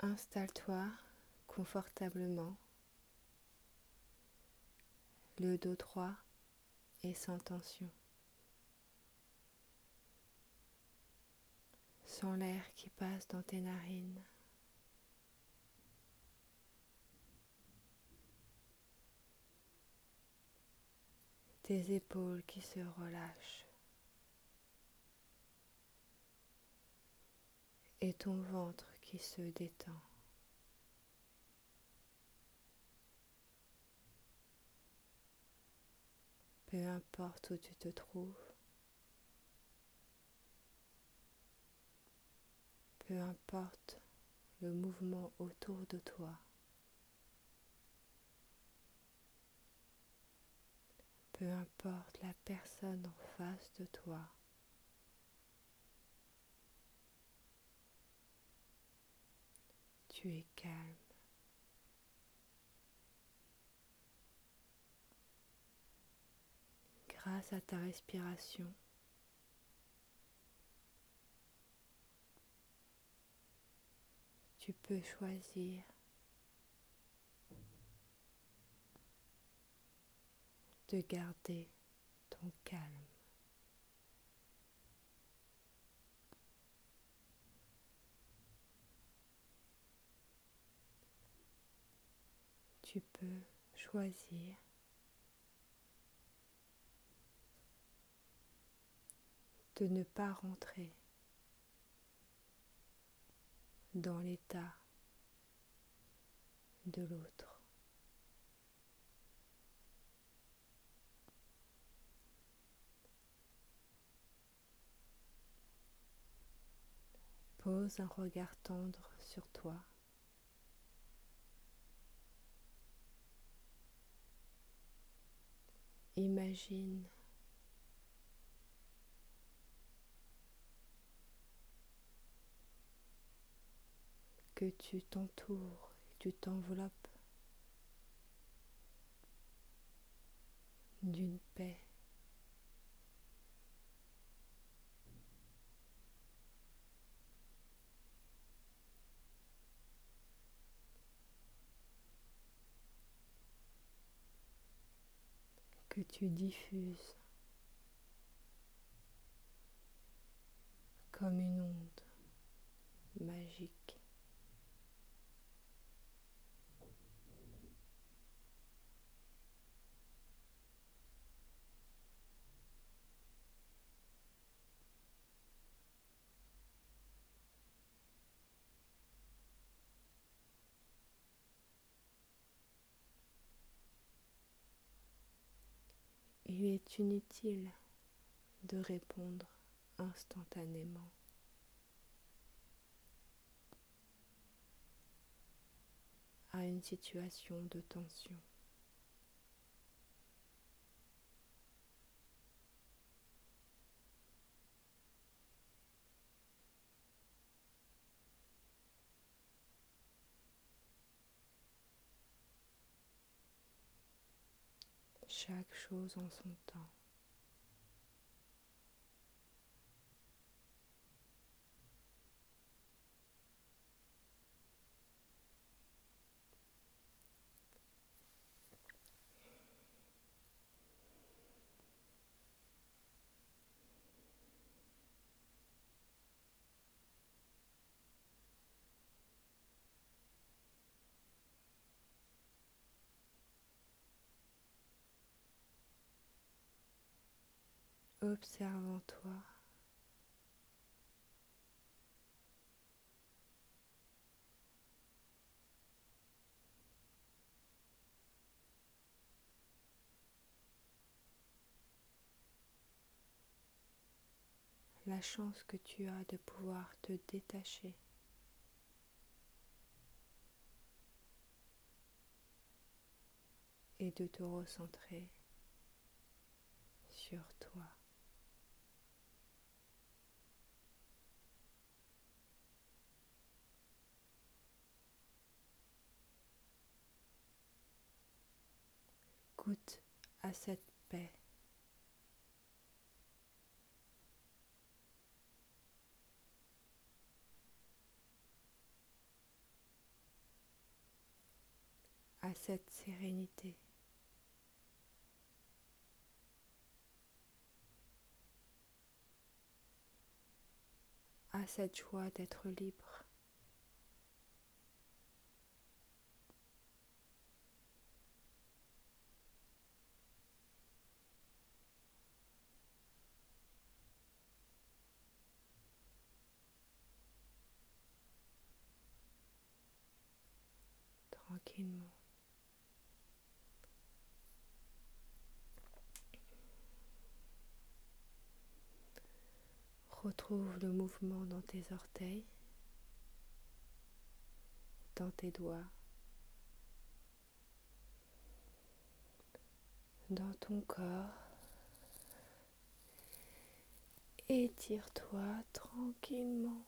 Installe-toi confortablement, le dos droit et sans tension. Sens l'air qui passe dans tes narines. Tes épaules qui se relâchent. Et ton ventre qui se détend. Peu importe où tu te trouves, peu importe le mouvement autour de toi, peu importe la personne en face de toi. Tu es calme. grâce à ta respiration. Tu peux choisir de garder ton calme. Tu peux choisir de ne pas rentrer dans l'état de l'autre. Pose un regard tendre sur toi. Imagine. Que tu t'entoures tu t'enveloppes d'une paix. Que tu diffuses comme une onde Il est inutile de répondre instantanément. à une situation de tension. Chaque chose en son temps. Observe en toi la chance que tu as de pouvoir te détacher. et de te recentrer sur toi. à cette paix. à cette sérénité. à cette joie d'être libre. Retrouve le mouvement dans tes orteils, dans tes doigts, dans ton corps. Étire-toi tranquillement